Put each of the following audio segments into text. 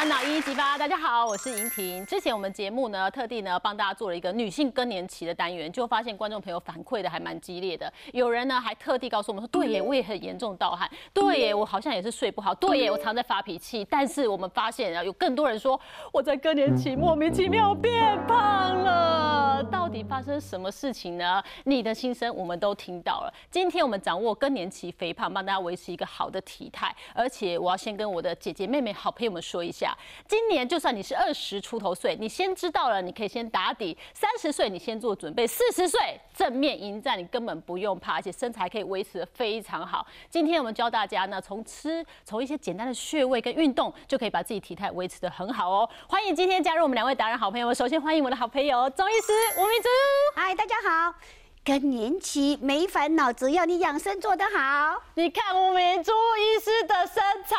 烦恼一一激发，大家好，我是莹婷。之前我们节目呢，特地呢帮大家做了一个女性更年期的单元，就发现观众朋友反馈的还蛮激烈的。有人呢还特地告诉我们说，对耶，我也很严重盗汗，对耶，我好像也是睡不好，对耶，我常在发脾气。但是我们发现啊，有更多人说我在更年期莫名其妙变胖了，到底发生什么事情呢？你的心声我们都听到了。今天我们掌握更年期肥胖，帮大家维持一个好的体态，而且我要先跟我的姐姐妹妹、好朋友们说一下。今年就算你是二十出头岁，你先知道了，你可以先打底；三十岁你先做准备；四十岁正面迎战，你根本不用怕，而且身材可以维持的非常好。今天我们教大家呢，从吃，从一些简单的穴位跟运动，就可以把自己体态维持的很好哦。欢迎今天加入我们两位达人好朋友，首先欢迎我的好朋友钟医师吴明珠。嗨，大家好。更年期没烦恼，只要你养生做得好。你看吴明珠医师的身材，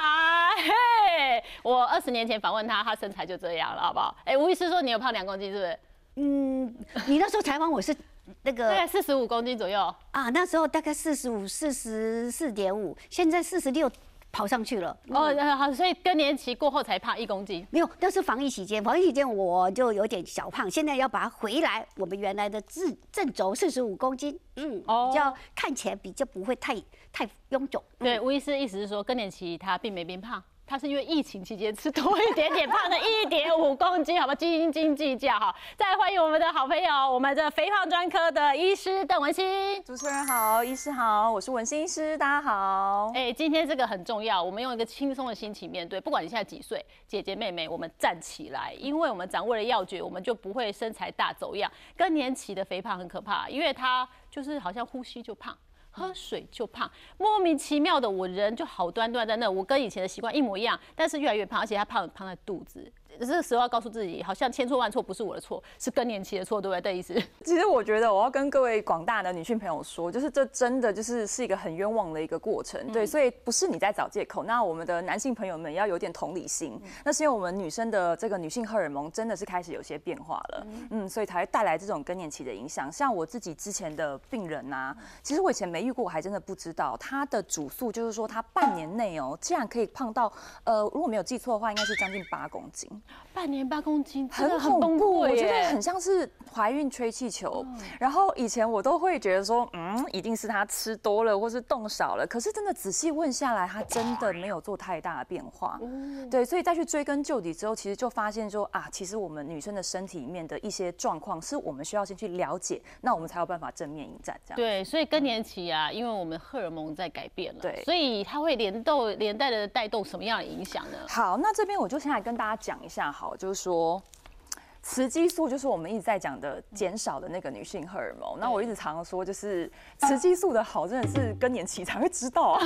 嘿，我二十年前访问他，他身材就这样了，好不好？哎，吴医师说你有胖两公斤，是不是？嗯，你那时候采访我是那个大概四十五公斤左右啊，那时候大概四十五、四十四点五，现在四十六。跑上去了哦，好，所以更年期过后才胖一公斤，没有，那是防疫期间，防疫期间我就有点小胖，现在要把它回来，我们原来的正正轴四十五公斤，嗯，比较看起来比较不会太太臃肿。对，吴医师意思是说更年期他并没变胖。他是因为疫情期间吃多一点点，胖了一点五公斤，好吧，斤斤计较哈。再欢迎我们的好朋友，我们的肥胖专科的医师邓文心。主持人好，医师好，我是文心医师，大家好。哎，今天这个很重要，我们用一个轻松的心情面对，不管你现在几岁，姐姐妹妹，我们站起来，因为我们掌握了要诀，我们就不会身材大走样。更年期的肥胖很可怕，因为它就是好像呼吸就胖。喝水就胖，莫名其妙的，我人就好端端在那，我跟以前的习惯一模一样，但是越来越胖，而且他胖胖在肚子。这个时候要告诉自己，好像千错万错不是我的错，是更年期的错，对不对？的意思。其实我觉得我要跟各位广大的女性朋友说，就是这真的就是是一个很冤枉的一个过程，对，所以不是你在找借口。那我们的男性朋友们要有点同理心，那是因为我们女生的这个女性荷尔蒙真的是开始有些变化了，嗯，所以才会带来这种更年期的影响。像我自己之前的病人呐，其实我以前没遇过，我还真的不知道他的主诉就是说他半年内哦，竟然可以胖到呃，如果没有记错的话，应该是将近八公斤。半年八公斤，很恐怖，我觉得很像是怀孕吹气球。然后以前我都会觉得说，嗯，一定是他吃多了或是动少了。可是真的仔细问下来，他真的没有做太大的变化。对，所以再去追根究底之后，其实就发现说啊，其实我们女生的身体里面的一些状况，是我们需要先去了解，那我们才有办法正面迎战。这样对，所以更年期啊，因为我们荷尔蒙在改变了，对，所以它会连动连带的带动什么样的影响呢？好，那这边我就先来跟大家讲一下。好，就是说，雌激素就是我们一直在讲的减少的那个女性荷尔蒙。那我一直常常说，就是雌激素的好，真的是更年期才会知道啊。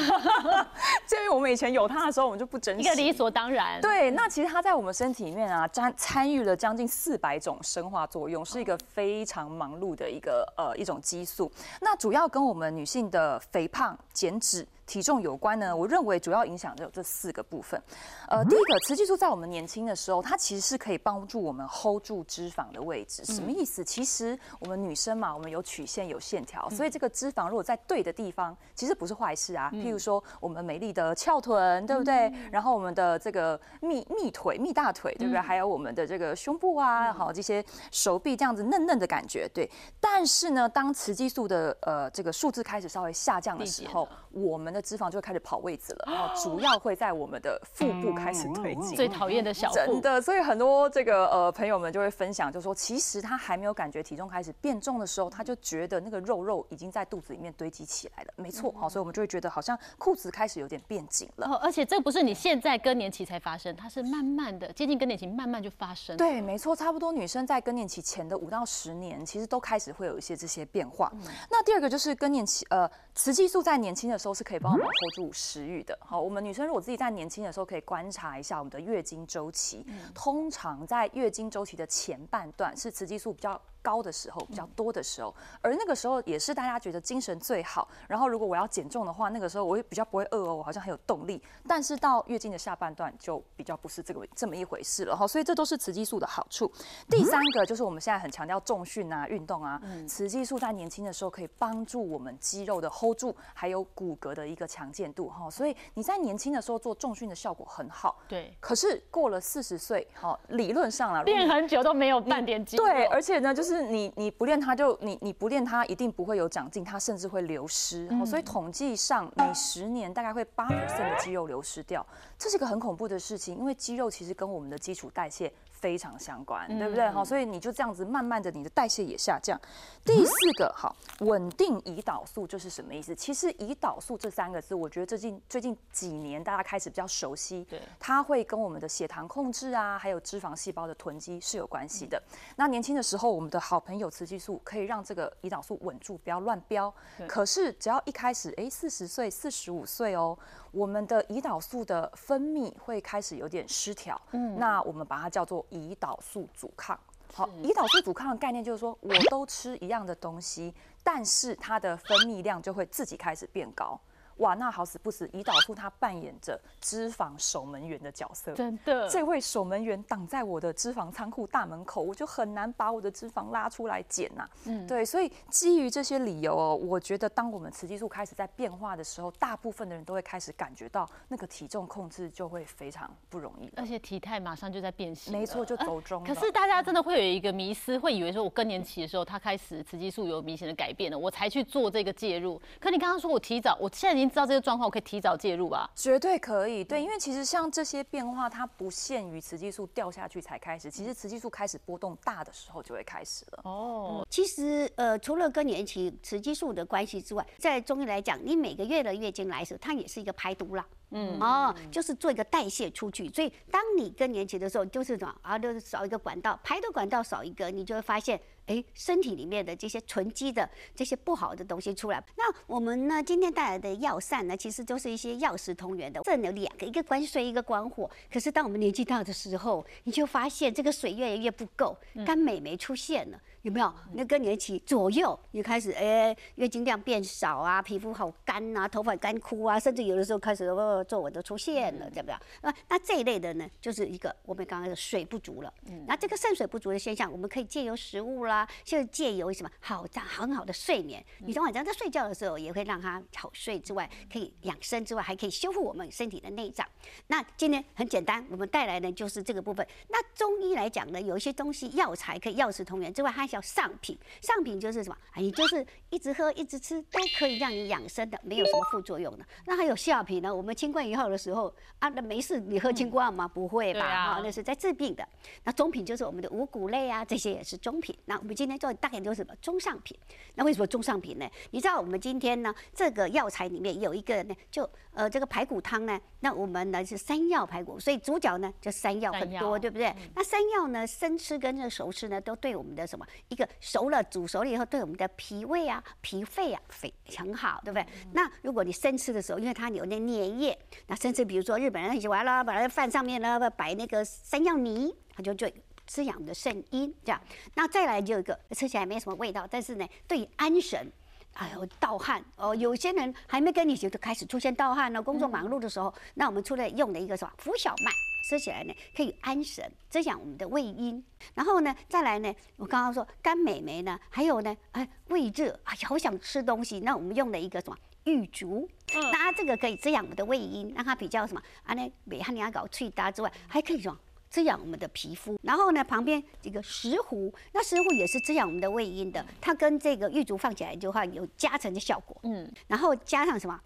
鉴于我们以前有它的时候，我们就不珍惜，一个理所当然。对，那其实它在我们身体里面啊，参参与了将近四百种生化作用，是一个非常忙碌的一个呃一种激素。那主要跟我们女性的肥胖、减脂。体重有关呢？我认为主要影响的有这四个部分。呃，第一个，雌激素在我们年轻的时候，它其实是可以帮助我们 hold 住脂肪的位置。什么意思？其实我们女生嘛，我们有曲线有线条，所以这个脂肪如果在对的地方，其实不是坏事啊。譬如说我们美丽的翘臀，对不对？然后我们的这个蜜蜜腿、蜜大腿，对不对？还有我们的这个胸部啊，好这些手臂这样子嫩嫩的感觉，对。但是呢，当雌激素的呃这个数字开始稍微下降的时候，我们的脂肪就会开始跑位置了，然后主要会在我们的腹部开始推进。最讨厌的小腹，真的，所以很多这个呃朋友们就会分享，就说其实他还没有感觉体重开始变重的时候，他就觉得那个肉肉已经在肚子里面堆积起来了。没错，好，所以我们就会觉得好像裤子开始有点变紧了。哦而且这不是你现在更年期才发生，它是慢慢的接近更年期，慢慢就发生。对，没错，差不多女生在更年期前的五到十年，其实都开始会有一些这些变化。那第二个就是更年期，呃，雌激素在年轻的时候是可以帮我们。hold 住食欲的，好，我们女生如果自己在年轻的时候可以观察一下我们的月经周期，通常在月经周期的前半段是雌激素比较。高的时候，比较多的时候，而那个时候也是大家觉得精神最好。然后如果我要减重的话，那个时候我也比较不会饿哦，我好像很有动力。但是到月经的下半段就比较不是这个这么一回事了哈。所以这都是雌激素的好处。第三个就是我们现在很强调重训啊、运动啊，雌激素在年轻的时候可以帮助我们肌肉的 hold 住，还有骨骼的一个强健度哈。所以你在年轻的时候做重训的效果很好。对。可是过了四十岁，哈，理论上啊，练很久都没有半点肌肉。对，而且呢，就是你你不练它，就你你不练它，一定不会有长进，它甚至会流失。所以统计上每十年大概会八 percent 的肌肉流失掉，这是一个很恐怖的事情，因为肌肉其实跟我们的基础代谢。非常相关，对不对？好，所以你就这样子慢慢的，你的代谢也下降。第四个，好，稳定胰岛素就是什么意思？其实胰岛素这三个字，我觉得最近最近几年大家开始比较熟悉，对，它会跟我们的血糖控制啊，还有脂肪细胞的囤积是有关系的。那年轻的时候，我们的好朋友雌激素可以让这个胰岛素稳住，不要乱飙。可是只要一开始，哎，四十岁、四十五岁哦。我们的胰岛素的分泌会开始有点失调，嗯，那我们把它叫做胰岛素阻抗。好，胰岛素阻抗的概念就是说，我都吃一样的东西，但是它的分泌量就会自己开始变高。哇，那好死不死，胰岛素它扮演着脂肪守门员的角色。真的，这位守门员挡在我的脂肪仓库大门口，我就很难把我的脂肪拉出来减呐。嗯，对，所以基于这些理由哦，我觉得当我们雌激素开始在变化的时候，大部分的人都会开始感觉到那个体重控制就会非常不容易，而且体态马上就在变形。没错，就走中。可是大家真的会有一个迷思，会以为说我更年期的时候，它开始雌激素有明显的改变了，我才去做这个介入。可你刚刚说我提早，我现在已经知道这个状况，我可以。提早介入吧，绝对可以。对，因为其实像这些变化，它不限于雌激素掉下去才开始，其实雌激素开始波动大的时候就会开始了。哦，其实呃，除了更年期雌激素的关系之外，在中医来讲，你每个月的月经来时，它也是一个排毒啦。嗯哦，就是做一个代谢出去，所以当你更年期的时候，就是什么啊，就是少一个管道，排毒管道少一个，你就会发现，哎，身体里面的这些囤积的这些不好的东西出来。那我们呢，今天带来的药膳呢，其实都是一些药食同源的，这有两个，一个关水，一个关火。可是当我们年纪大的时候，你就发现这个水越来越不够，干美没出现了。有没有？那更年期左右，你开始哎，月经量变少啊，皮肤好干啊，头发干枯啊，甚至有的时候开始哦皱纹都出现了，对不对？那那这一类的呢，就是一个我们刚刚的水不足了。嗯。那这个肾水不足的现象，我们可以借由食物啦，就借由什么好这样很好的睡眠。你从晚上在睡觉的时候，也会让它好睡之外，可以养生之外，还可以修复我们身体的内脏。那今天很简单，我们带来的就是这个部分。那中医来讲呢，有一些东西药材可以药食同源之外，还。叫上品，上品就是什么？哎，你就是一直喝、一直吃，都可以让你养生的，没有什么副作用的。那还有下品呢？我们清冠一号的时候啊，那没事，你喝清冠吗？不会吧？啊，那是在治病的。那中品就是我们的五谷类啊，这些也是中品。那我们今天做大概都是什么中上品？那为什么中上品呢？你知道我们今天呢，这个药材里面有一个呢，就呃这个排骨汤呢，那我们呢是山药排骨，所以主角呢就山药很多，对不对？那山药呢，生吃跟这熟吃呢，都对我们的什么？一个熟了，煮熟了以后，对我们的脾胃啊、脾肺啊，非常好，对不对？那如果你生吃的时候，因为它有那粘液，那甚至，比如说日本人很喜欢了，把那饭上面呢摆那个山药泥，它就最滋养的肾阴，这样。那再来就一个吃起来没什么味道，但是呢，对安神，哎呦盗汗哦，有些人还没跟你学就开始出现盗汗了，工作忙碌的时候，那我们出来用的一个什么浮小麦。吃起来呢，可以安神，滋养我们的胃阴。然后呢，再来呢，我刚刚说肝美眉呢，还有呢，哎，胃热，哎呀，好想吃东西。那我们用了一个什么玉竹，那它这个可以滋养我们的胃阴，让它比较什么啊？那美汉尼亚搞脆搭之外，还可以什么滋养我们的皮肤。然后呢，旁边这个石斛，那石斛也是滋养我们的胃阴的，它跟这个玉竹放起来的话，有加成的效果。嗯，然后加上什么？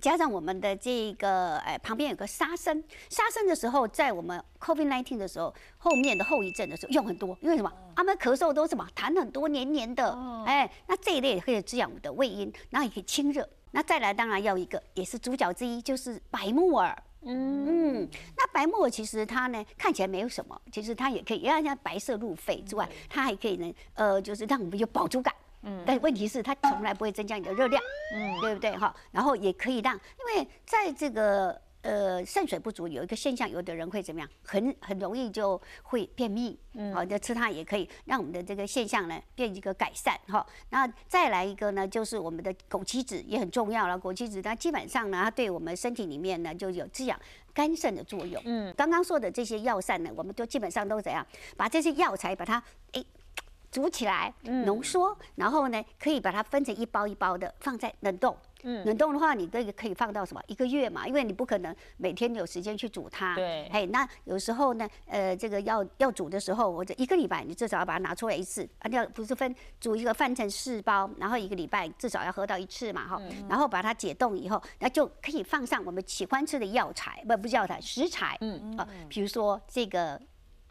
加上我们的这个，哎，旁边有个沙参，沙参的时候，在我们 COVID-19 的时候，后面的后遗症的时候用很多，因为什么？他们咳嗽都什么痰很多，黏黏的，哎，那这一类也可以滋养我们的胃阴，然后也可以清热。那再来，当然要一个，也是主角之一，就是白木耳。嗯嗯，那白木耳其实它呢看起来没有什么，其实它也可以让它白色入肺之外，它还可以呢，呃，就是让我们有饱足感。嗯，但问题是它从来不会增加你的热量，嗯，对不对哈？然后也可以让，因为在这个呃肾水不足，有一个现象，有的人会怎么样？很很容易就会便秘。嗯，好，就吃它也可以让我们的这个现象呢变一个改善哈。那再来一个呢，就是我们的枸杞子也很重要了。枸杞子它基本上呢，它对我们身体里面呢就有滋养肝肾的作用。嗯，刚刚说的这些药膳呢，我们都基本上都怎样？把这些药材把它诶。煮起来，浓缩，然后呢，可以把它分成一包一包的放在冷冻。嗯，冷冻的话，你这个可以放到什么一个月嘛？因为你不可能每天有时间去煮它。对。嘿，那有时候呢，呃，这个要要煮的时候，或者一个礼拜，你至少要把它拿出来一次。啊，要不是分煮一个分成四包，然后一个礼拜至少要喝到一次嘛，哈。然后把它解冻以后，那就可以放上我们喜欢吃的药材，不不是药材，食材。嗯啊，比如说这个。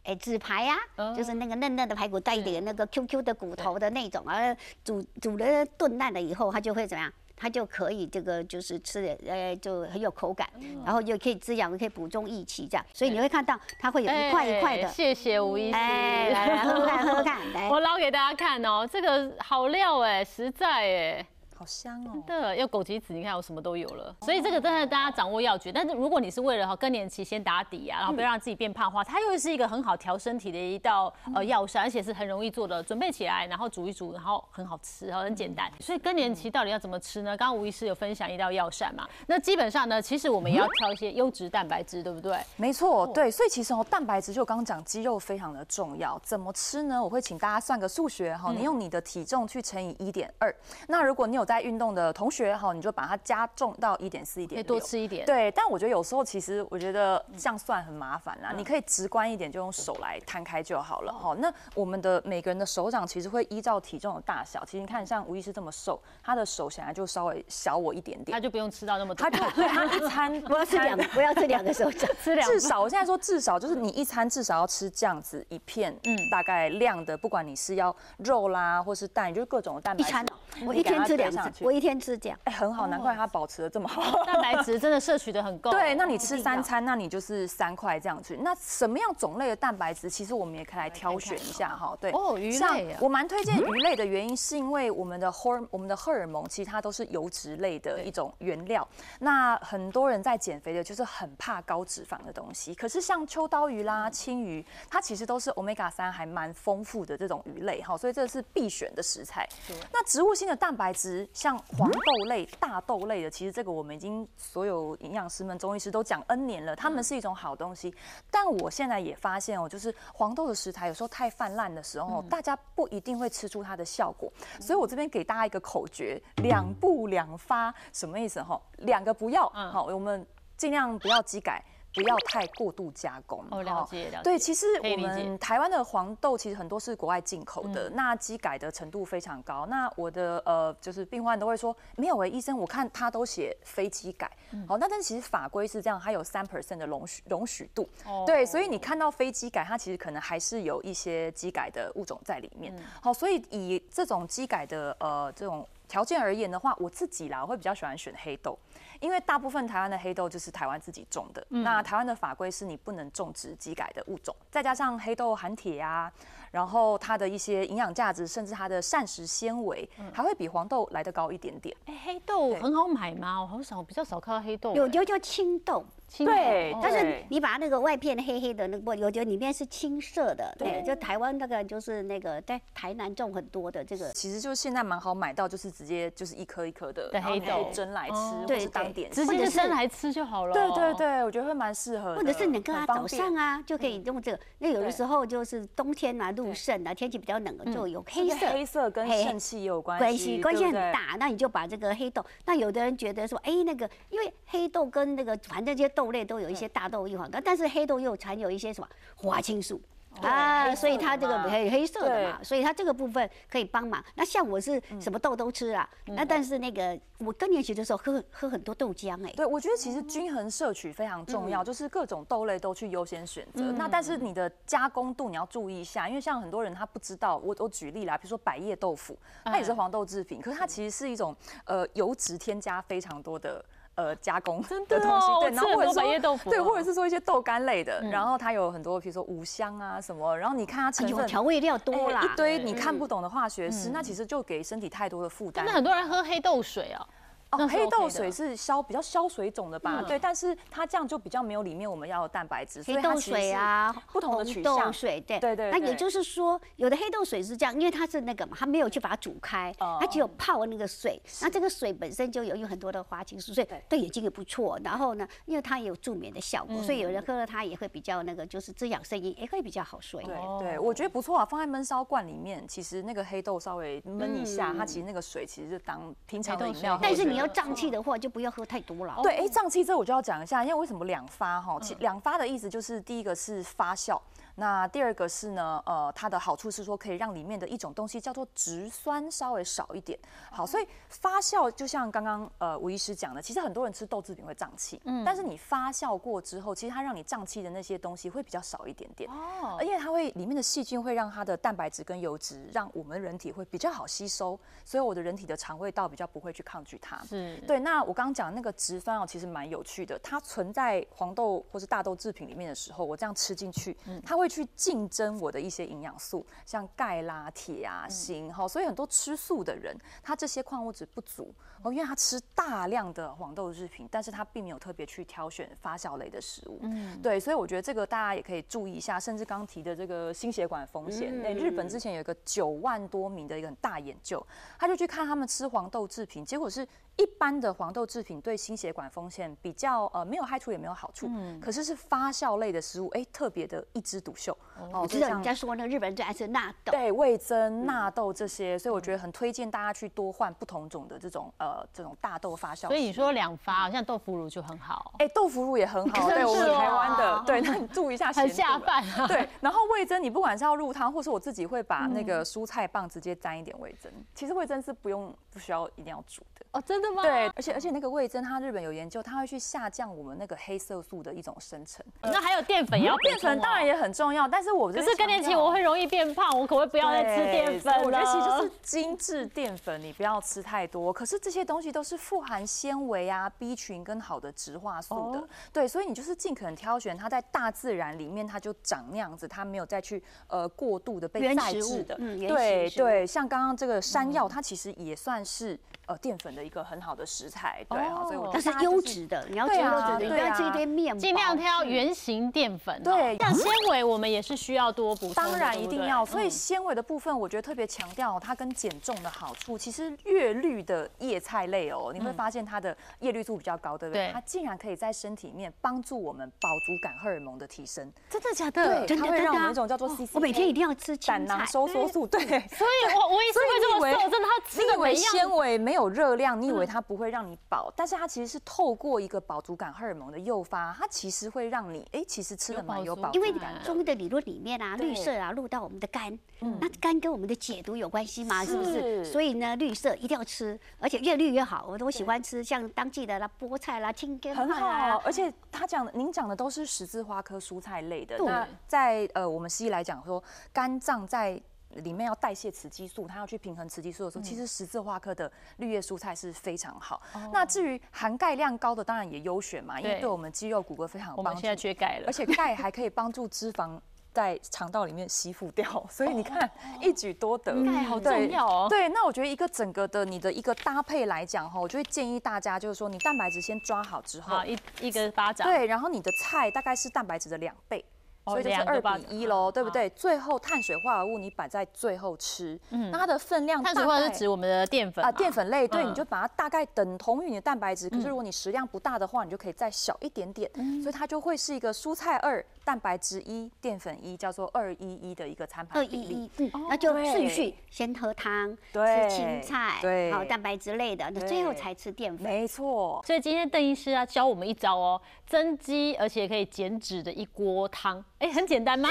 哎，纸排呀，就是那个嫩嫩的排骨，带一点那个 QQ 的骨头的那种，而煮煮了炖烂了以后，它就会怎么样？它就可以这个就是吃的，呃，就很有口感，然后又可以滋养，可以补中益气这样。所以你会看到它会有一块一块的。谢谢吴医师。来来喝看喝看，来，我捞给大家看哦，这个好料哎，实在哎。好香哦！真的，要枸杞子，你看我什么都有了。所以这个真的大家掌握要诀。但是如果你是为了哈更年期先打底啊，然后不要让自己变胖的话，它又是一个很好调身体的一道呃药膳，而且是很容易做的，准备起来然后煮一煮，然后很好吃，然后很简单。所以更年期到底要怎么吃呢？刚刚吴医师有分享一道药膳嘛？那基本上呢，其实我们也要挑一些优质蛋白质，对不对？没错，对。所以其实哦，蛋白质就刚刚讲肌肉非常的重要，怎么吃呢？我会请大家算个数学哈，你用你的体重去乘以一点二。那如果你有在运动的同同学哈，你就把它加重到一点四、一点多吃一点。对，但我觉得有时候其实我觉得这样算很麻烦啦。你可以直观一点，就用手来摊开就好了哈。那我们的每个人的手掌其实会依照体重的大小，其实你看像吴医师这么瘦，他的手显然就稍微小我一点点，他就不用吃到那么多。他就对 他一餐不要吃两，不要吃两个手掌，吃两。至少我现在说至少就是你一餐至少要吃这样子一片，嗯，大概量的，不管你是要肉啦或是蛋，就是各种蛋白。一餐我一天吃两次，我一天吃这样，哎，很好，难怪它保持的这么好，蛋白质真的摄取的很够。对，那你吃三餐，那你就是三块这样子。那什么样种类的蛋白质，其实我们也可以来挑选一下哈。对，哦，鱼类，我蛮推荐鱼类的原因，是因为我们的荷我们的荷尔蒙其实它都是油脂类的一种原料。那很多人在减肥的，就是很怕高脂肪的东西。可是像秋刀鱼啦、青鱼，它其实都是 omega 三还蛮丰富的这种鱼类哈，所以这是必选的食材。那植物性的蛋白质，像黄豆类、大豆类的，其实这个我们已经所有营养师们、中医师都讲 N 年了，它们是一种好东西。但我现在也发现哦，就是黄豆的食材有时候太泛滥的时候，大家不一定会吃出它的效果。所以我这边给大家一个口诀：两不两发，什么意思哈？两个不要，好，我们尽量不要机改。不要太过度加工哦，了解了解。对，其实我们台湾的黄豆其实很多是国外进口的，那机改的程度非常高。那我的呃，就是病患都会说，没有诶，医生，我看他都写非机改。好，那但其实法规是这样，它有三 percent 的容许容许度。对，所以你看到非机改，它其实可能还是有一些机改的物种在里面。好，所以以这种机改的呃这种条件而言的话，我自己啦，我会比较喜欢选黑豆。因为大部分台湾的黑豆就是台湾自己种的，那台湾的法规是你不能种植机改的物种，再加上黑豆含铁啊。然后它的一些营养价值，甚至它的膳食纤维，还会比黄豆来得高一点点。哎，黑豆很好买吗？我好少，比较少看到黑豆。有就叫青豆，对，但是你把那个外片黑黑的那个，有的里面是青色的。对，就台湾那个就是那个在台南种很多的这个，其实就现在蛮好买到，就是直接就是一颗一颗的黑豆蒸来吃，对，当点直接蒸来吃就好了。对对对，我觉得会蛮适合。或者是你跟他早上啊就可以用这个，那有的时候就是冬天啊。入肾的，天气比较冷，就有黑色，黑色跟肾气也有关系，关系很大。那你就把这个黑豆，那有的人觉得说，哎，那个因为黑豆跟那个反正这些豆类都有一些大豆异黄酮，但是黑豆又含有一些什么花青素。啊，所以它这个黑黑色的嘛，所以它这个部分可以帮忙。那像我是什么豆都吃啊，那但是那个我更年期的时候喝喝很多豆浆哎。对，我觉得其实均衡摄取非常重要，就是各种豆类都去优先选择。那但是你的加工度你要注意一下，因为像很多人他不知道，我我举例啦，比如说百叶豆腐，它也是黄豆制品，可是它其实是一种呃油脂添加非常多的。呃，加工的东西，对，然后或者说对，或者是说一些豆干类的，然后它有很多，比如说五香啊什么，然后你看它成分调味料多啦，一堆你看不懂的化学式，那其实就给身体太多的负担。那很多人喝黑豆水啊。哦，黑豆水是消比较消水肿的吧？嗯对，但是它这样就比较没有里面我们要的蛋白质，黑豆水啊，不同的取向。豆水，对对对对那也就是说，有的黑豆水是这样，因为它是那个嘛，它没有去把它煮开，哦它只有泡那个水。那这个水本身就有有很多的花青素，所以对对眼睛也不错。然后呢，因为它也有助眠的效果，所以有人喝了它也会比较那个，就是滋养声音，也会比较好睡。对哦对，我觉得不错啊，放在焖烧罐里面，其实那个黑豆稍微焖一下，它其实那个水其实就当平常的饮料喝但是就好你要胀气的话，就不要喝太多了。对，哎，胀气这我就要讲一下，因为为什么两发哈？嗯其两发的意思就是第一个是发酵，那第二个是呢，呃，它的好处是说可以让里面的一种东西叫做植酸稍微少一点。好，所以发酵就像刚刚呃吴医师讲的，其实很多人吃豆制品会胀气，嗯，但是你发酵过之后，其实它让你胀气的那些东西会比较少一点点。哦而且它会里面的细菌会让它的蛋白质跟油脂让我们人体会比较好吸收，所以我的人体的肠胃道比较不会去抗拒它。是，对，那我刚刚讲那个植酸哦，其实蛮有趣的。它存在黄豆或是大豆制品里面的时候，我这样吃进去，它会去竞争我的一些营养素，像钙啦、铁啊、锌哈。所以很多吃素的人，他这些矿物质不足哦，因为他吃大量的黄豆制品，但是他并没有特别去挑选发酵类的食物。嗯，对，所以我觉得这个大家也可以注意一下，甚至刚提的这个心血管风险。那、日本之前有一个九万多名的一个很大研究，他就去看他们吃黄豆制品，结果是一般的黄豆制品对心血管风险比较呃没有害处也没有好处，可是是发酵类的食物，哎、特别的一枝独秀。哦我知道人家说那个日本人最爱吃纳豆，对味增、纳豆这些，所以我觉得很推荐大家去多换不同种的这种呃这种大豆发酵食。所以你说两发，好像豆腐乳就很好，哎、豆腐乳也很好，对我们台湾的，对，那你注意一下，很下。饭啊。对，然后味增，你不管是要入汤，或是我自己会把那个蔬菜棒直接沾一点味增。其实味增是不用不需要一定要煮的。哦，真的吗？对，而且而且那个味增，它日本有研究，它会去下降我们那个黑色素的一种生成。那还有淀粉也要补充哦淀粉当然。也很重要，但是我可是更年期我会容易变胖，我可不可以不要再吃淀粉我觉得其实就是精致淀粉，你不要吃太多。可是这些东西都是富含纤维啊、B 群跟好的植化素的，哦对，所以你就是尽可能挑选它在大自然里面它就长那样子，它没有再去呃过度的被原再制的。嗯对对，像刚刚这个山药，它其实也算是呃淀粉的一个很好的食材，对啊，所以我觉哦得它是优质的，你要吃对啊优质的，你不对啊要吃一堆面包。尽量挑圆形淀粉哦。对像纤维我们也是需要多补充。当然一定要，所以嗯纤维的部分，我觉得特别强调它跟减重的好处。其实越绿的叶菜类哦，你会发现它的叶绿素比较高，对不对？对它竟然可以在身体里面帮助我们饱足感荷尔蒙的提升。真的假的？对，它会让我们一种叫做哦 CCK，我每天一定要吃青胆囊菜。收缩素，对。所以我我也是会这么瘦，真的，它吃你以为的每纤维没有热量，你以为它不会让你饱，但是它其实是透过一个饱足感荷尔蒙的诱发，它其实会让你哎，其实吃的蛮有饱因为足感的。中医的理论里面啊，对绿色啊入到我们的肝，那肝跟我们的解毒有关系嘛，是不是是？所以呢，绿色一定要吃，而且越绿越好。我都喜欢吃像当季的啦，菠菜啦、青根很好，。而且他讲的，您讲的都是十字花科蔬菜类的。对那在呃我们西医来讲说，肝脏在里面要代谢雌激素，它要去平衡雌激素的时候，其实十字花科的绿叶蔬菜是非常好。那至于含钙量高的，当然也优选嘛，因为对对我们肌肉骨骼非常有帮助我们现。在缺钙了而。且钙还可以帮助脂肪在肠道里面吸附掉，所以你看一举多得。钙好重要哦。对，那我觉得一个整个的你的一个搭配来讲哈，我就会建议大家就是说，你蛋白质先抓好之后好，，一一个巴掌。对，然后你的菜大概是蛋白质的两倍。哦所以就是二比一喽，对不好对？最后碳水化合物你摆在最后吃，嗯那它的分量嗯碳水化合物是指我们的淀粉啊，嘛淀粉类，对，嗯你就把它大概等同于你的蛋白质。可是如果你食量不大的话，你就可以再小一点点，嗯所以它就会是一个蔬菜二、蛋白质一、淀粉一，叫做二一一的一个餐二盘二。一一，嗯，那就顺序，先喝汤，吃青菜，对好蛋白质类的，那最后才吃淀粉。没错，所以今天邓医师啊教我们一招哦，增肌而且可以减脂的一锅汤。哎，很简单吗？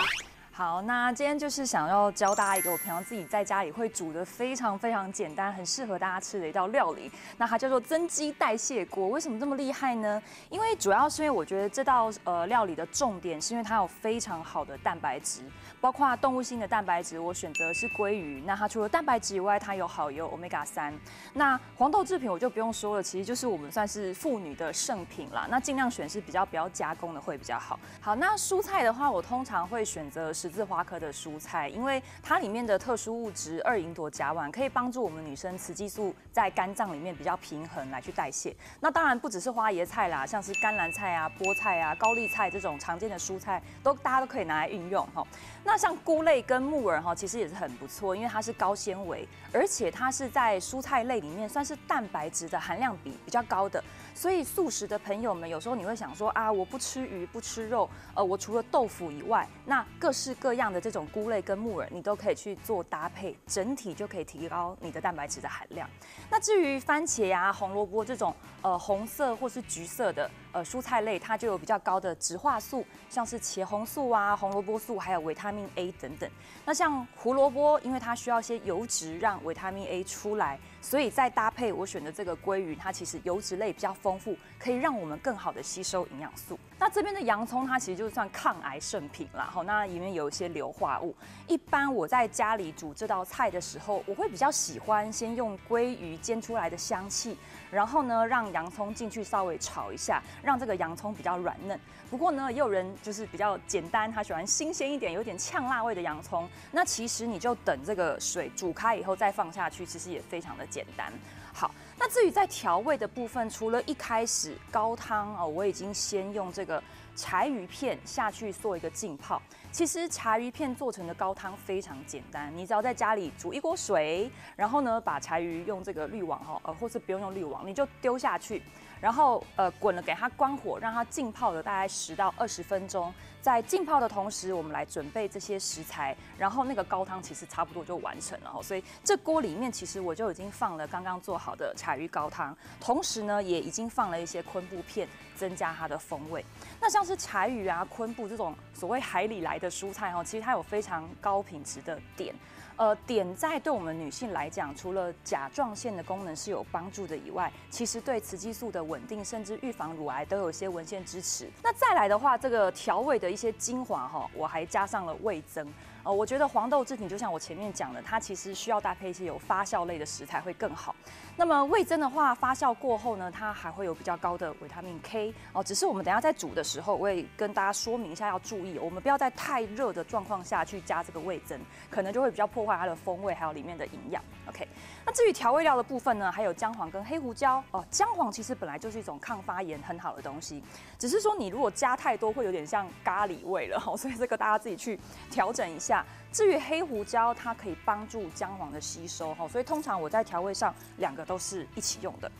好，那今天就是想要教大家一个我平常自己在家里会煮的非常非常简单、很适合大家吃的一道料理。那它叫做增肌代谢锅。为什么这么厉害呢？因为主要是因为我觉得这道呃料理的重点是因为它有非常好的蛋白质，包括动物性的蛋白质，我选择是鲑鱼。那它除了蛋白质以外，它有好油 omega 三。那黄豆制品我就不用说了，其实就是我们算是妇女的圣品啦。那尽量选是比较不要加工的会比较好。好，那蔬菜的话，我通常会选择十字花科的蔬菜，因为它里面的特殊物质二吲哚甲烷可以帮助我们女生雌激素在肝脏里面比较平衡来去代谢。那当然不只是花椰菜啦，像是甘蓝菜啊、菠菜啊、高丽菜这种常见的蔬菜，都大家都可以拿来运用哈。那像菇类跟木耳哈，其实也是很不错，因为它是高纤维，而且它是在蔬菜类里面算是蛋白质的含量比比较高的。所以素食的朋友们，有时候你会想说啊，我不吃鱼不吃肉，呃，我除了豆腐以外，那各式各样的这种菇类跟木耳，你都可以去做搭配，整体就可以提高你的蛋白质的含量。那至于番茄呀、红萝卜这种呃红色或是橘色的。呃，蔬菜类它就有比较高的植化素，像是茄红素啊、红萝卜素，还有维他命 A 等等。那像胡萝卜，因为它需要一些油脂让维他命 A 出来，所以再搭配我选的这个鲑鱼，它其实油脂类比较丰富，可以让我们更好的吸收营养素。那这边的洋葱，它其实就算抗癌圣品啦。好，那里面有一些硫化物。一般我在家里煮这道菜的时候，我会比较喜欢先用鲑鱼煎出来的香气，然后呢让洋葱进去稍微炒一下。让这个洋葱比较软嫩，不过呢，也有人就是比较简单，他喜欢新鲜一点、有点呛辣味的洋葱。那其实你就等这个水煮开以后再放下去，其实也非常的简单。好，那至于在调味的部分，除了一开始高汤哦，我已经先用这个柴鱼片下去做一个浸泡。其实柴鱼片做成的高汤非常简单，你只要在家里煮一锅水，然后呢把柴鱼用这个滤网哈，呃，或是不用用滤网，你就丢下去。然后呃滚了，给它关火，让它浸泡了大概十到二十分钟。在浸泡的同时，我们来准备这些食材，然后那个高汤其实差不多就完成了。所以这锅里面其实我就已经放了刚刚做好的柴鱼高汤，同时呢也已经放了一些昆布片，增加它的风味。那像是柴鱼啊、昆布这种所谓海里来的蔬菜哈，其实它有非常高品质的碘。呃，碘在对我们女性来讲，除了甲状腺的功能是有帮助的以外，其实对雌激素的稳定，甚至预防乳癌都有些文献支持。那再来的话，这个调味的一些精华哈，我还加上了味增。呃，我觉得黄豆制品就像我前面讲的，它其实需要搭配一些有发酵类的食材会更好。那么味增的话，发酵过后呢，它还会有比较高的维他命 K 哦。只是我们等下在煮的时候，我会跟大家说明一下，要注意，我们不要在太热的状况下去加这个味增，可能就会比较破坏它的风味，还有里面的营养。OK，那至于调味料的部分呢，还有姜黄跟黑胡椒哦。姜黄其实本来就是一种抗发炎很好的东西，只是说你如果加太多，会有点像咖喱味了哦。所以这个大家自己去调整一下。至于黑胡椒，它可以帮助姜黄的吸收哈。所以通常我在调味上两个都是一起用的。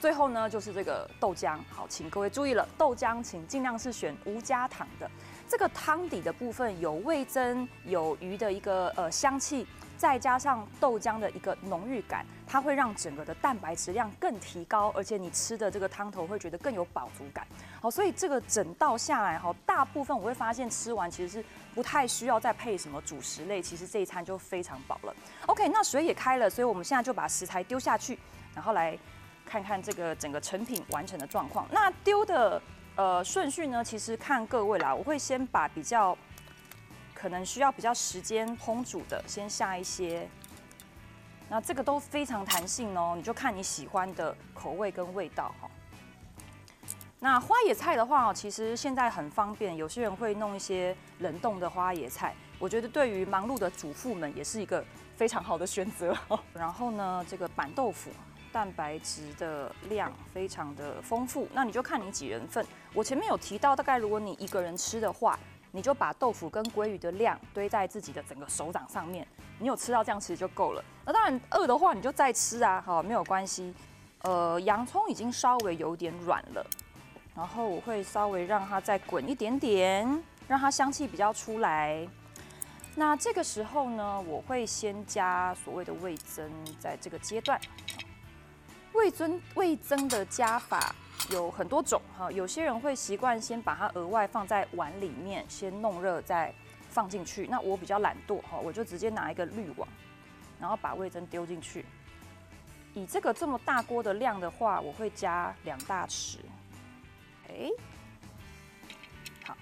最后呢，就是这个豆浆，好，请各位注意了，豆浆请尽量是选无加糖的。这个汤底的部分有味增，有鱼的一个呃香气。再加上豆浆的一个浓郁感，它会让整个的蛋白质量更提高，而且你吃的这个汤头会觉得更有饱足感。好，所以这个整道下来哈，大部分我会发现吃完其实是不太需要再配什么主食类，其实这一餐就非常饱了。OK，那水也开了，所以我们现在就把食材丢下去，然后来看看这个整个成品完成的状况。那丢的呃顺序呢，其实看各位啦，我会先把比较。可能需要比较时间烹煮的，先下一些。那这个都非常弹性哦，你就看你喜欢的口味跟味道哈。那花野菜的话，其实现在很方便，有些人会弄一些冷冻的花野菜，我觉得对于忙碌的主妇们也是一个非常好的选择。然后呢，这个板豆腐蛋白质的量非常的丰富，那你就看你几人份。我前面有提到，大概如果你一个人吃的话。你就把豆腐跟鲑鱼的量堆在自己的整个手掌上面，你有吃到这样其实就够了。那当然饿的话你就再吃啊，好没有关系。呃，洋葱已经稍微有点软了，然后我会稍微让它再滚一点点，让它香气比较出来。那这个时候呢，我会先加所谓的味增，在这个阶段，味增味增的加法。有很多种哈，有些人会习惯先把它额外放在碗里面，先弄热再放进去。那我比较懒惰哈，我就直接拿一个滤网，然后把味增丢进去。以这个这么大锅的量的话，我会加两大匙。哎，好，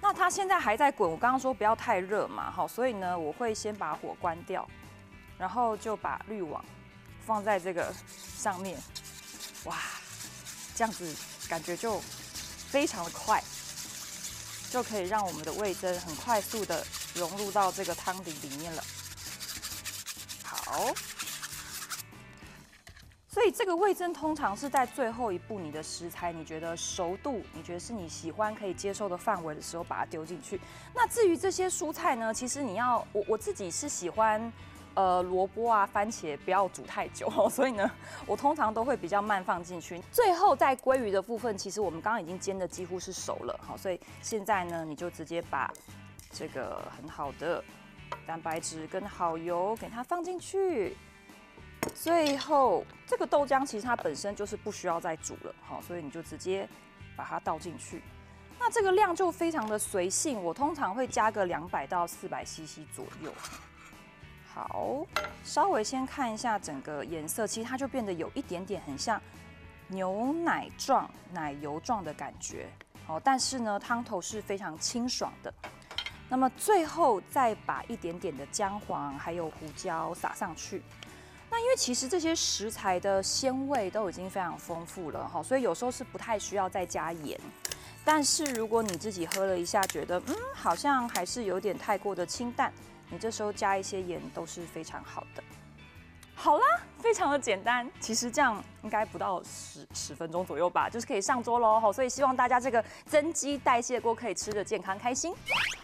那它现在还在滚，我刚刚说不要太热嘛，好，所以呢，我会先把火关掉，然后就把滤网放在这个上面，哇。这样子感觉就非常的快，就可以让我们的味增很快速的融入到这个汤底里面了。好，所以这个味增通常是在最后一步，你的食材你觉得熟度，你觉得是你喜欢可以接受的范围的时候，把它丢进去。那至于这些蔬菜呢，其实你要我我自己是喜欢。呃，萝卜啊，番茄不要煮太久，所以呢，我通常都会比较慢放进去。最后在鲑鱼的部分，其实我们刚刚已经煎的几乎是熟了，好，所以现在呢，你就直接把这个很好的蛋白质跟好油给它放进去。最后这个豆浆其实它本身就是不需要再煮了，好，所以你就直接把它倒进去。那这个量就非常的随性，我通常会加个两百到四百 CC 左右。好，稍微先看一下整个颜色，其实它就变得有一点点很像牛奶状、奶油状的感觉。好，但是呢，汤头是非常清爽的。那么最后再把一点点的姜黄还有胡椒撒上去。那因为其实这些食材的鲜味都已经非常丰富了哈，所以有时候是不太需要再加盐。但是如果你自己喝了一下，觉得嗯，好像还是有点太过的清淡。你这时候加一些盐都是非常好的。好啦，非常的简单，其实这样应该不到十十分钟左右吧，就是可以上桌喽。好，所以希望大家这个增肌代谢锅可以吃的健康开心。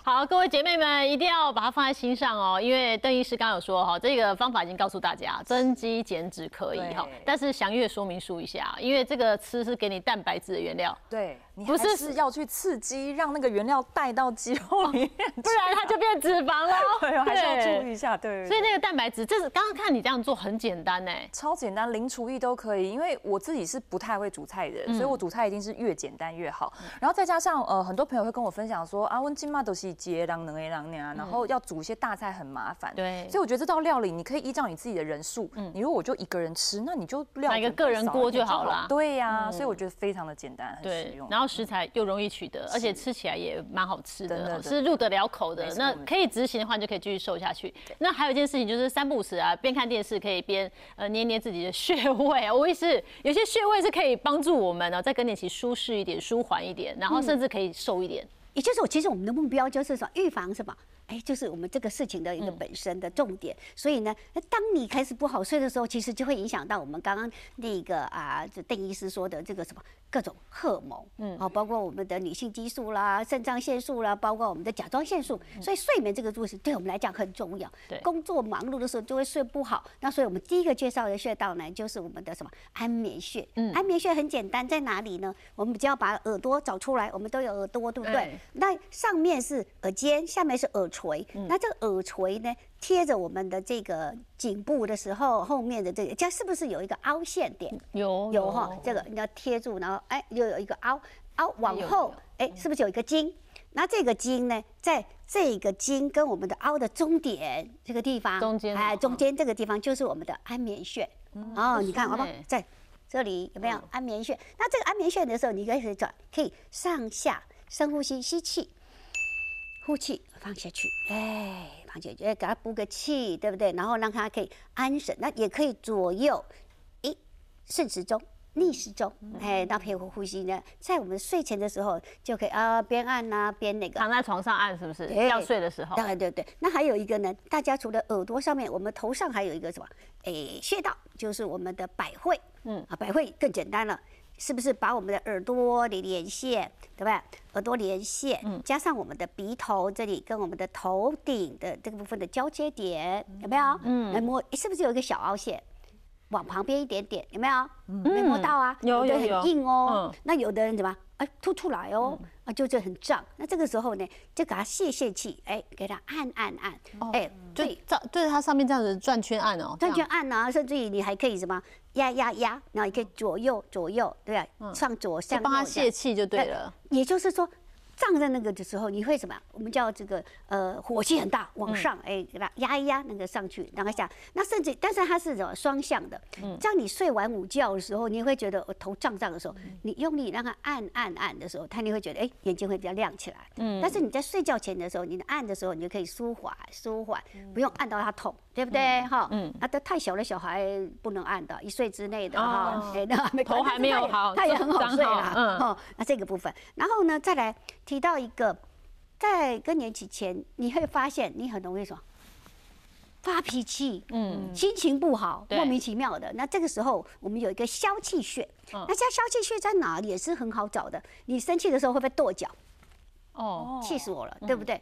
好，各位姐妹们一定要把它放在心上哦，因为邓医师刚刚有说哈，这个方法已经告诉大家，增肌减脂可以哈，但是详阅说明书一下，因为这个吃是给你蛋白质的原料。对。不是是要去刺激，让那个原料带到肌肉里面，不然它就变脂肪了。对，还是要注意一下。对，所以那个蛋白质，这是刚刚看你这样做很简单呢，超简单，零厨艺都可以。因为我自己是不太会煮菜的人，所以我煮菜一定是越简单越好。然后再加上呃，很多朋友会跟我分享说啊，温金妈都是接让能让那然后要煮一些大菜很麻烦。对，所以我觉得这道料理你可以依照你自己的人数，嗯，你如果我就一个人吃，那你就买一个个人锅就好了。对呀，所以我觉得非常的简单，很实用。然后食材又容易。取得，而且吃起来也蛮好吃的，是入得了口的。那可以执行的话，就可以继续瘦下去。那还有一件事情就是三不五时啊，边看电视可以边呃捏捏自己的 穴位。我也是有些穴位是可以帮助我们呢，在更年期舒适一点、舒缓一点，然后甚至可以瘦一点。也就是我其实我们的目标就是说预防什么？哎，就是我们这个事情的一个本身的重点。所以呢，当你开始不好睡的时候，其实就会影响到我们刚刚那个啊，就邓医师说的这个什么各种荷尔蒙，嗯，好，包括我们的女性激素啦、肾上腺素啦，包括我们的甲状腺素。所以睡眠这个东西对我们来讲很重要。对，工作忙碌的时候就会睡不好。那所以我们第一个介绍的穴道呢，就是我们的什么安眠穴。嗯，安眠穴很简单，在哪里呢？我们只要把耳朵找出来，我们都有耳朵，对不对？那上面是耳尖，下面是耳垂。那这个耳垂呢，贴着我们的这个颈部的时候，后面的这个，这是不是有一个凹陷点？有有哈，这个你要贴住，然后哎，又有一个凹凹往后，哎，是不是有一个筋？那这个筋呢，在这个筋跟我们的凹的中点这个地方，中间哎，中间这个地方就是我们的安眠穴。哦，你看好不好？在这里有没有安眠穴？那这个安眠穴的时候，你可以转，可以上下深呼吸，吸气。呼气放下去，哎，放下去，哎，给他补个气，对不对？然后让他可以安神，那也可以左右，一顺时钟、逆时钟，哎，那配合呼吸呢，在我们睡前的时候就可以啊，边按呐边那个，躺在床上按是不是？要睡的时候。对对对，那还有一个呢，大家除了耳朵上面，我们头上还有一个什么？哎，穴道就是我们的百会，嗯啊，百会更简单了。是不是把我们的耳朵的连线，对吧？耳朵连线，加上我们的鼻头这里跟我们的头顶的这个部分的交接点，有没有？嗯，来摸，是不是有一个小凹陷？往旁边一点点，有没有？没摸到啊？有有有，很硬哦。那有的人怎么？哎，凸出来哦，啊，就这很胀。那这个时候呢，就给它泄泄气，哎，给它按按按，哎，对，照对着它上面这样子转圈按哦，转圈按啊，甚至于你还可以什么压压压，然后也可以左右左右，对吧？上左下，帮它泄气就对了。也就是说。胀在那个的时候，你会什么？我们叫这个呃火气很大，往上哎给它压一压，那个上去，让它下。那甚至，但是它是什么双向的？嗯，样你睡完午觉的时候，你会觉得我头胀胀的时候，你用力让它按按按的时候，它你会觉得哎眼睛会比较亮起来。嗯，但是你在睡觉前的时候，你按的时候，你就可以舒缓舒缓，不用按到它痛。对不对？哈，嗯，啊，都太小的小孩不能按的，一岁之内的哈，哎，那 头还没有好，他也很好睡啦，嗯，哦，那这个部分，然后呢，再来提到一个在更年期前，你会发现你很容易什么发脾气，嗯，心情不好，莫名其妙的。那这个时候，我们有一个消气穴，嗯那家消气穴在哪里也是很好找的。你生气的时候会不会跺脚？哦，气死我了，对不对？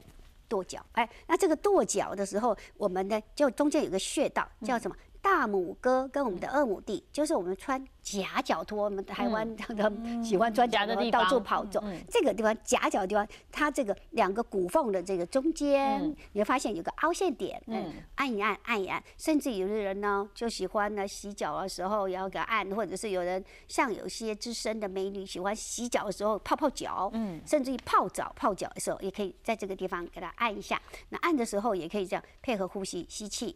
跺脚，哎，那这个跺脚的时候，我们呢就中间有个穴道叫什么？大拇哥跟我们的二拇弟，就是我们穿夹脚拖，我们台湾的喜欢穿夹夹的地脚拖到处跑走。这个地方夹脚的地方，它这个两个骨缝的这个中间嗯，你会发现有个凹陷点，按一按，按一按，甚至有的人呢就喜欢呢洗脚的时候也要给它按，或者是有人像有些资深的美女喜欢洗脚的时候泡泡脚，甚至于泡澡泡脚的时候也可以在这个地方给它按一下。那按的时候也可以这样配合呼吸，吸气。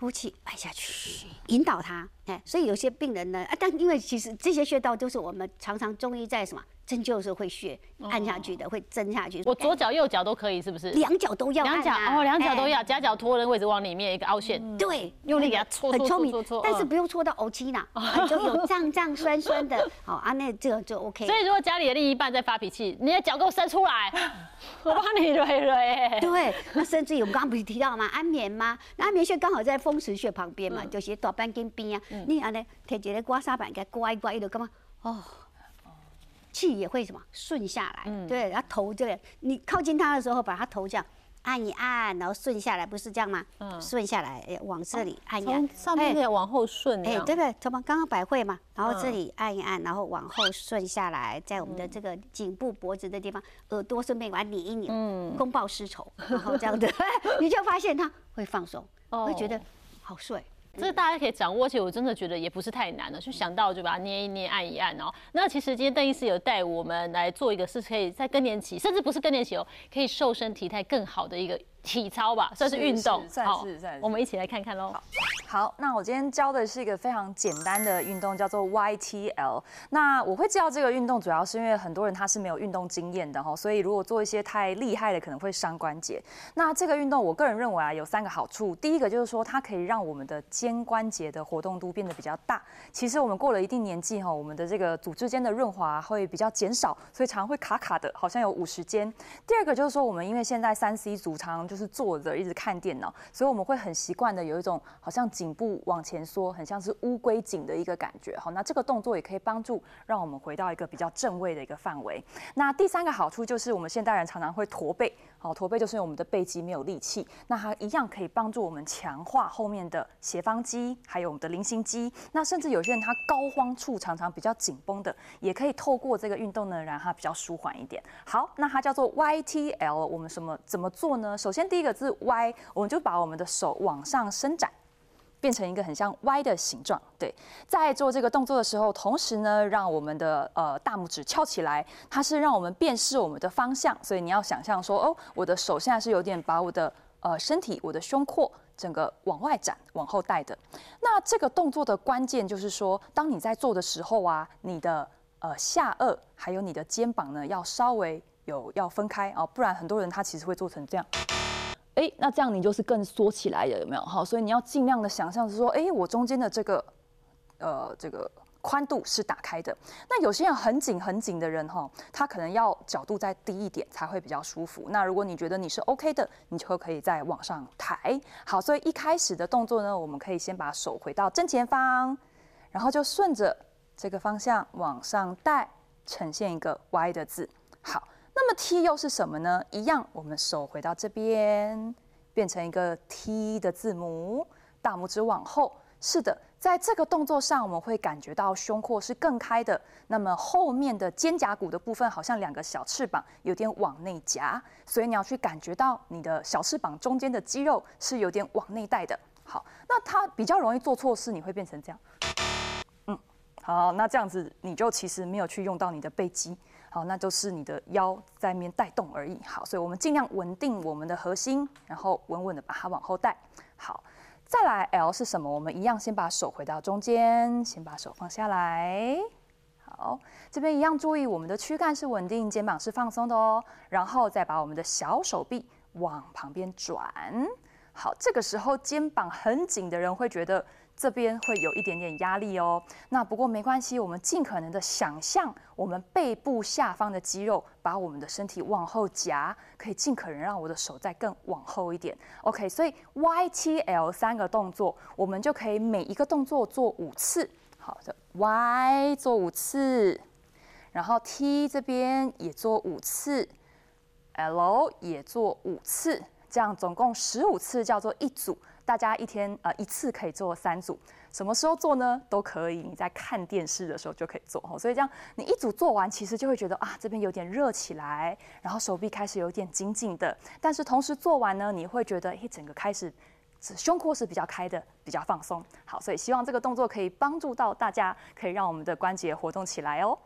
呼气，按下去，引导他。哎，所以有些病人呢，啊，但因为其实这些穴道都是我们常常中医在什么针灸的时候会穴按下去的，会针下去。我左脚右脚都可以，是不是？两脚都要两脚哦，两脚都哎要，夹脚拖的位置往里面一个凹陷，对，用力给它搓搓很聪明但是嗯不用搓到呕气啦，啊就有胀胀酸酸的，好啊，那这个就 OK。所以如果家里的另一半在发脾气，你的脚给我伸出来，我帮你揉揉。对，那甚至于我们刚刚不是提到吗？安眠吗？那安眠穴刚好在风池穴旁边嘛，就是大半根边啊。你安尼摕一个刮痧板给它刮一刮，伊就干嘛？哦，气也会什么顺下来。对，然后头这个，你靠近它的时候，把它头这样按一按，然后顺下来，不是这样吗？嗯顺下来，哎往这里按一按从，上面可以往后顺，哎，对，对不对？从刚刚百会嘛，然后这嗯里按一按，然后往后顺下来，在我们的这个颈部、脖子的地方，耳朵顺便把它拧一拧，嗯公报私仇，然后这样子，你就发现它会放松，哦会觉得好睡。这个大家可以掌握，而且我真的觉得也不是太难了，就想到就把它捏一捏、按一按哦。那其实今天邓医师有带我们来做一个是可以在更年期，甚至不是更年期哦，可以瘦身体态更好的一个体操吧，算是是运动是。算好是算是我们一起来看看喽。好，那我今天教的是一个非常简单的运动，叫做 YTL。那我会教这个运动，主要是因为很多人他是没有运动经验的哈，所以如果做一些太厉害的，可能会伤关节。那这个运动，我个人认为啊，有三个好处。第一个就是说，它可以让我们的肩关节的活动度变得比较大。其实我们过了一定年纪哈，我们的这个组织间的润滑会比较减少，所以常常会卡卡的，好像有五十肩。第二个就是说，我们因为现在三 C 组常就是坐着一直看电脑，所以我们会很习惯的有一种好像颈部往前缩，很像是乌龟颈的一个感觉。好，那这个动作也可以帮助让我们回到一个比较正位的一个范围。那第三个好处就是，我们现代人常常会驼背，好，驼背就是因为我们的背肌没有力气，那它一样可以帮助我们强化后面的斜方肌，还有我们的菱形肌。那甚至有些人他高肓处常常比较紧绷的，也可以透过这个运动呢，让它比较舒缓一点。好，那它叫做 YTL，我们什么怎么做呢？首先先第一个字 Y，我们就把我们的手往上伸展。变成一个很像 Y 的形状，对，在做这个动作的时候，同时呢，让我们的呃大拇指翘起来，它是让我们辨识我们的方向，所以你要想象说，哦，我的手现在是有点把我的呃身体、我的胸廓整个往外展、往后带的。那这个动作的关键就是说，当你在做的时候啊，你的呃下颚还有你的肩膀呢，要稍微有要分开啊，不然很多人他其实会做成这样。哎，那这样你就是更缩起来了，有没有？好，所以你要尽量的想象是说，哎，我中间的这个，呃，这个宽度是打开的。那有些人很紧很紧的人哈，他可能要角度再低一点才会比较舒服。那如果你觉得你是 OK 的，你就可以再往上抬。好，所以一开始的动作呢，我们可以先把手回到正前方，然后就顺着这个方向往上带，呈现一个 Y 的字。好。那么 T 又是什么呢？一样，我们手回到这边，变成一个 T 的字母，大拇指往后。是的，在这个动作上，我们会感觉到胸廓是更开的。那么后面的肩胛骨的部分，好像两个小翅膀，有点往内夹，所以你要去感觉到你的小翅膀中间的肌肉是有点往内带的。好，那它比较容易做错事，你会变成这样。嗯，好，那这样子你就其实没有去用到你的背肌。好，那就是你的腰在面带动而已。好，所以我们尽量稳定我们的核心，然后稳稳的把它往后带。好，再来 L 是什么？我们一样先把手回到中间，先把手放下来。好，这边一样注意我们的躯干是稳定，肩膀是放松的哦。然后再把我们的小手臂往旁边转。好，这个时候肩膀很紧的人会觉得这边会有一点点压力哦。那不过没关系，我们尽可能的想象我们背部下方的肌肉把我们的身体往后夹，可以尽可能让我的手再更往后一点。OK，所以 Y、T、L 三个动作，我们就可以每一个动作做五次。好的，Y 做五次，然后 T 这边也做五次，L 也做五次。这样总共十五次叫做一组，大家一天呃一次可以做三组，什么时候做呢？都可以，你在看电视的时候就可以做哦。所以这样你一组做完，其实就会觉得啊这边有点热起来，然后手臂开始有点紧紧的，但是同时做完呢，你会觉得一整个开始胸廓是比较开的，比较放松。好，所以希望这个动作可以帮助到大家，可以让我们的关节活动起来哦。